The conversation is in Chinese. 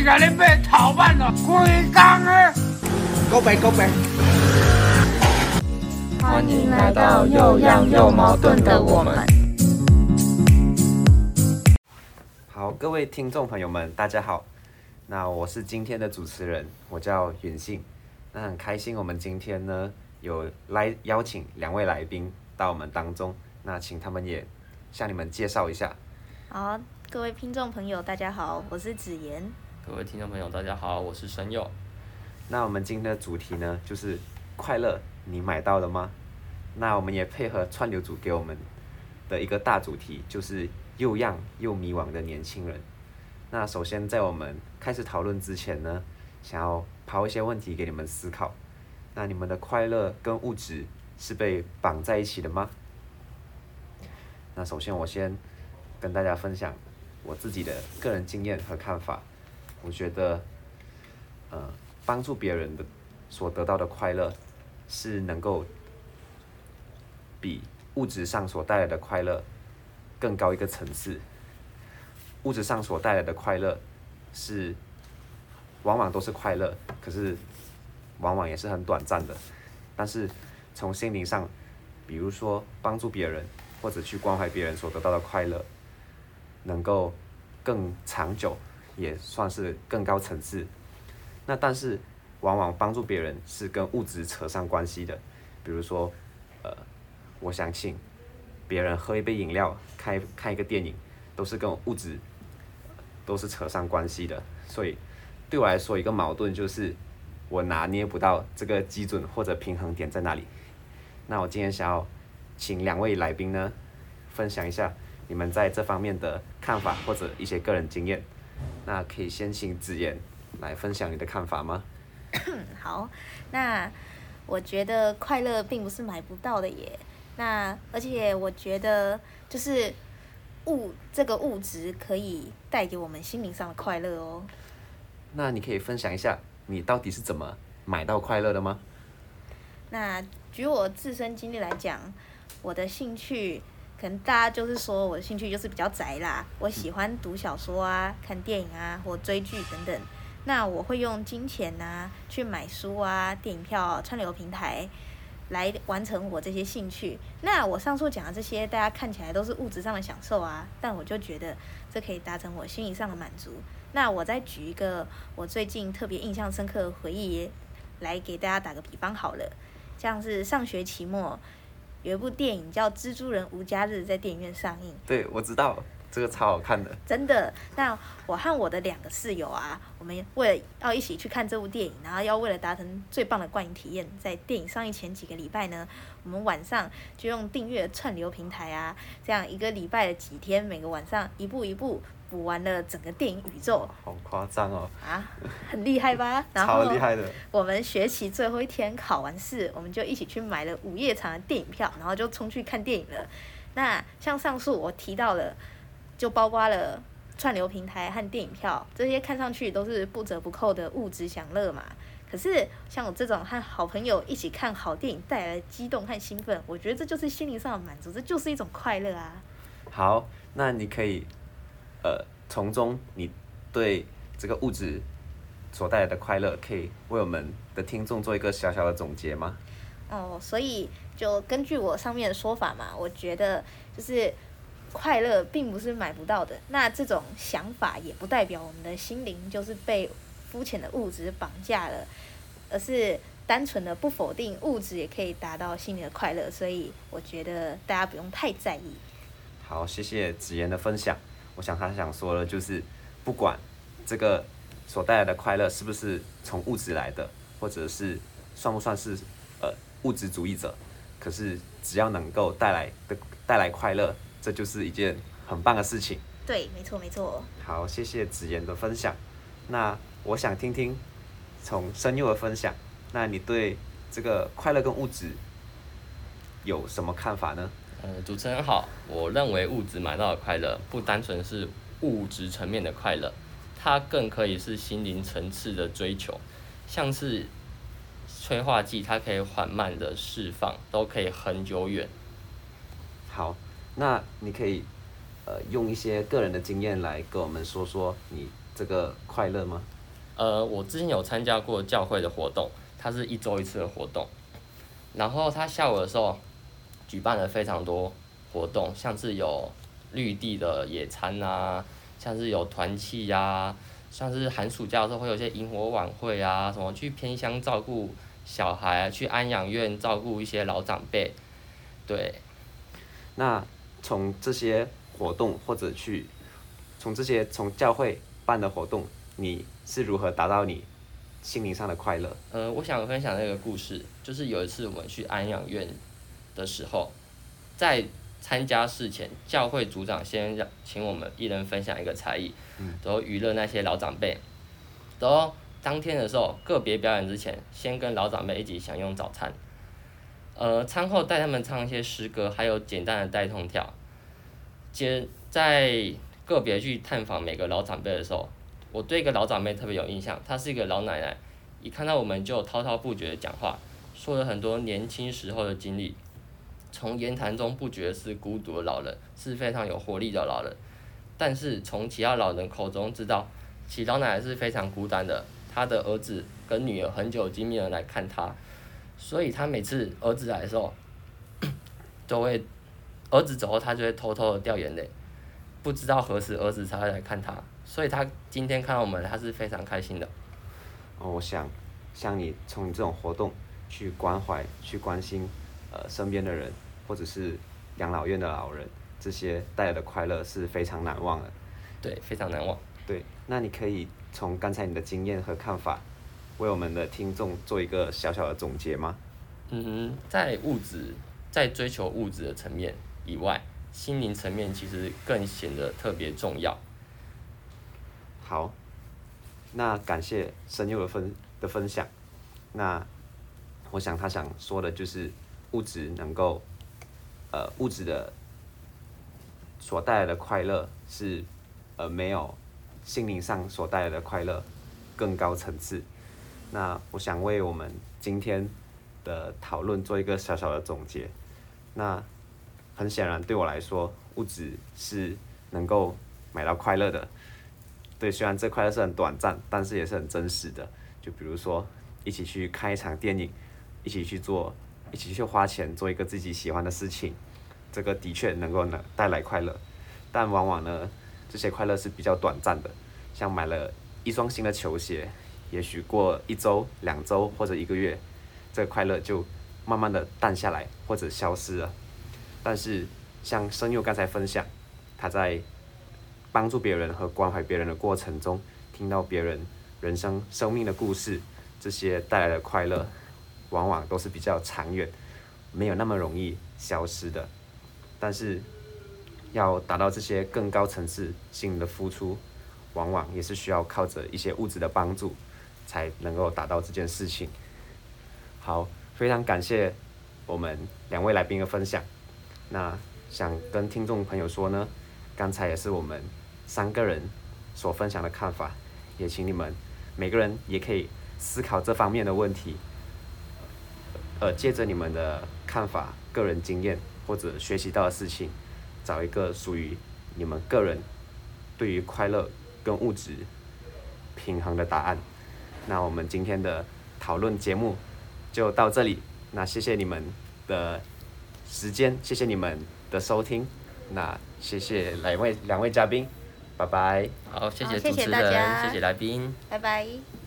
你甲你买头版咯，规工诶。告白告白。欢迎来到又样又矛盾的我们。好，各位听众朋友们，大家好。那我是今天的主持人，我叫远信。那很开心，我们今天呢有来邀请两位来宾到我们当中。那请他们也向你们介绍一下。好，各位听众朋友，大家好，我是子言。各位听众朋友，大家好，我是神佑。那我们今天的主题呢，就是快乐，你买到了吗？那我们也配合串流组给我们的一个大主题，就是又样又迷惘的年轻人。那首先在我们开始讨论之前呢，想要抛一些问题给你们思考。那你们的快乐跟物质是被绑在一起的吗？那首先我先跟大家分享我自己的个人经验和看法。我觉得，呃，帮助别人的所得到的快乐，是能够比物质上所带来的快乐更高一个层次。物质上所带来的快乐是往往都是快乐，可是往往也是很短暂的。但是从心灵上，比如说帮助别人或者去关怀别人所得到的快乐，能够更长久。也算是更高层次，那但是往往帮助别人是跟物质扯上关系的，比如说，呃，我相信别人喝一杯饮料、看看一个电影，都是跟物质都是扯上关系的。所以对我来说，一个矛盾就是我拿捏不到这个基准或者平衡点在哪里。那我今天想要请两位来宾呢，分享一下你们在这方面的看法或者一些个人经验。那可以先请子言来分享你的看法吗？好，那我觉得快乐并不是买不到的耶。那而且我觉得就是物这个物质可以带给我们心灵上的快乐哦。那你可以分享一下你到底是怎么买到快乐的吗？那举我自身经历来讲，我的兴趣。可能大家就是说我的兴趣就是比较宅啦，我喜欢读小说啊、看电影啊或追剧等等。那我会用金钱呐去买书啊、电影票、串流平台来完成我这些兴趣。那我上述讲的这些，大家看起来都是物质上的享受啊，但我就觉得这可以达成我心理上的满足。那我再举一个我最近特别印象深刻的回忆来给大家打个比方好了，像是上学期末。有一部电影叫《蜘蛛人无家日》在电影院上映。对，我知道这个超好看的。真的，那我和我的两个室友啊，我们为了要一起去看这部电影，然后要为了达成最棒的观影体验，在电影上映前几个礼拜呢，我们晚上就用订阅串流平台啊，这样一个礼拜的几天，每个晚上一步一部。补完了整个电影宇宙，好夸张哦！啊，很厉害吧？超厉害的。我们学期最后一天考完试，我们就一起去买了午夜场的电影票，然后就冲去看电影了。那像上述我提到了，就包括了串流平台和电影票，这些看上去都是不折不扣的物质享乐嘛。可是像我这种和好朋友一起看好电影带来的激动和兴奋，我觉得这就是心灵上的满足，这就是一种快乐啊。好，那你可以。呃，从中你对这个物质所带来的快乐，可以为我们的听众做一个小小的总结吗？哦，所以就根据我上面的说法嘛，我觉得就是快乐并不是买不到的。那这种想法也不代表我们的心灵就是被肤浅的物质绑架了，而是单纯的不否定物质也可以达到心灵的快乐。所以我觉得大家不用太在意。好，谢谢子妍的分享。我想他想说的，就是不管这个所带来的快乐是不是从物质来的，或者是算不算是呃物质主义者，可是只要能够带来的带来快乐，这就是一件很棒的事情。对，没错，没错。好，谢谢子言的分享。那我想听听从深佑的分享，那你对这个快乐跟物质有什么看法呢？呃，主持人好，我认为物质买到的快乐不单纯是物质层面的快乐，它更可以是心灵层次的追求，像是催化剂，它可以缓慢的释放，都可以很久远。好，那你可以呃用一些个人的经验来跟我们说说你这个快乐吗？呃，我之前有参加过教会的活动，它是一周一次的活动，然后它下午的时候举办了非常多活动，像是有绿地的野餐啊，像是有团契呀、像是寒暑假的时候会有一些萤火晚会啊，什么去偏乡照顾小孩，去安养院照顾一些老长辈，对，那从这些活动或者去，从这些从教会办的活动，你是如何达到你心灵上的快乐？呃，我想分享那个故事，就是有一次我们去安养院的时候，在参加事前，教会组长先让请我们一人分享一个才艺，然后娱乐那些老长辈，然后当天的时候，个别表演之前，先跟老长辈一起享用早餐，呃，餐后带他们唱一些诗歌，还有简单的带动跳，接在个别去探访每个老长辈的时候，我对一个老长辈特别有印象，她是一个老奶奶。一看到我们就滔滔不绝的讲话，说了很多年轻时候的经历，从言谈中不觉是孤独的老人，是非常有活力的老人。但是从其他老人口中知道，其老奶奶是非常孤单的，她的儿子跟女儿很久已经没有来看她，所以她每次儿子来的时候，都会儿子走后，她就会偷偷的掉眼泪，不知道何时儿子才会来看他，所以她今天看到我们，她是非常开心的。哦，我想像你从你这种活动去关怀、去关心呃身边的人，或者是养老院的老人，这些带来的快乐是非常难忘的。对，非常难忘。对，那你可以从刚才你的经验和看法，为我们的听众做一个小小的总结吗？嗯哼，在物质，在追求物质的层面以外，心灵层面其实更显得特别重要。好，那感谢神佑的分的分享。那我想他想说的就是物质能够，呃，物质的所带来的快乐是呃没有心灵上所带来的快乐更高层次。那我想为我们今天的讨论做一个小小的总结。那很显然对我来说，物质是能够买到快乐的。对，虽然这快乐是很短暂，但是也是很真实的。就比如说，一起去看一场电影，一起去做，一起去花钱做一个自己喜欢的事情，这个的确能够呢带来快乐。但往往呢，这些快乐是比较短暂的。像买了一双新的球鞋，也许过一周、两周或者一个月，这快乐就慢慢的淡下来或者消失了。但是像声佑刚才分享，他在帮助别人和关怀别人的过程中，听到别人人生生命的故事，这些带来的快乐，往往都是比较长远，没有那么容易消失的。但是，要达到这些更高层次心灵的付出，往往也是需要靠着一些物质的帮助，才能够达到这件事情。好，非常感谢我们两位来宾的分享。那想跟听众朋友说呢，刚才也是我们三个人所分享的看法，也请你们每个人也可以思考这方面的问题，呃，借着你们的看法、个人经验或者学习到的事情，找一个属于你们个人对于快乐跟物质平衡的答案。那我们今天的讨论节目就到这里，那谢谢你们的时间，谢谢你们的收听，那谢谢两位两位嘉宾，拜拜。好，谢谢主持人，谢谢谢谢来宾。拜拜。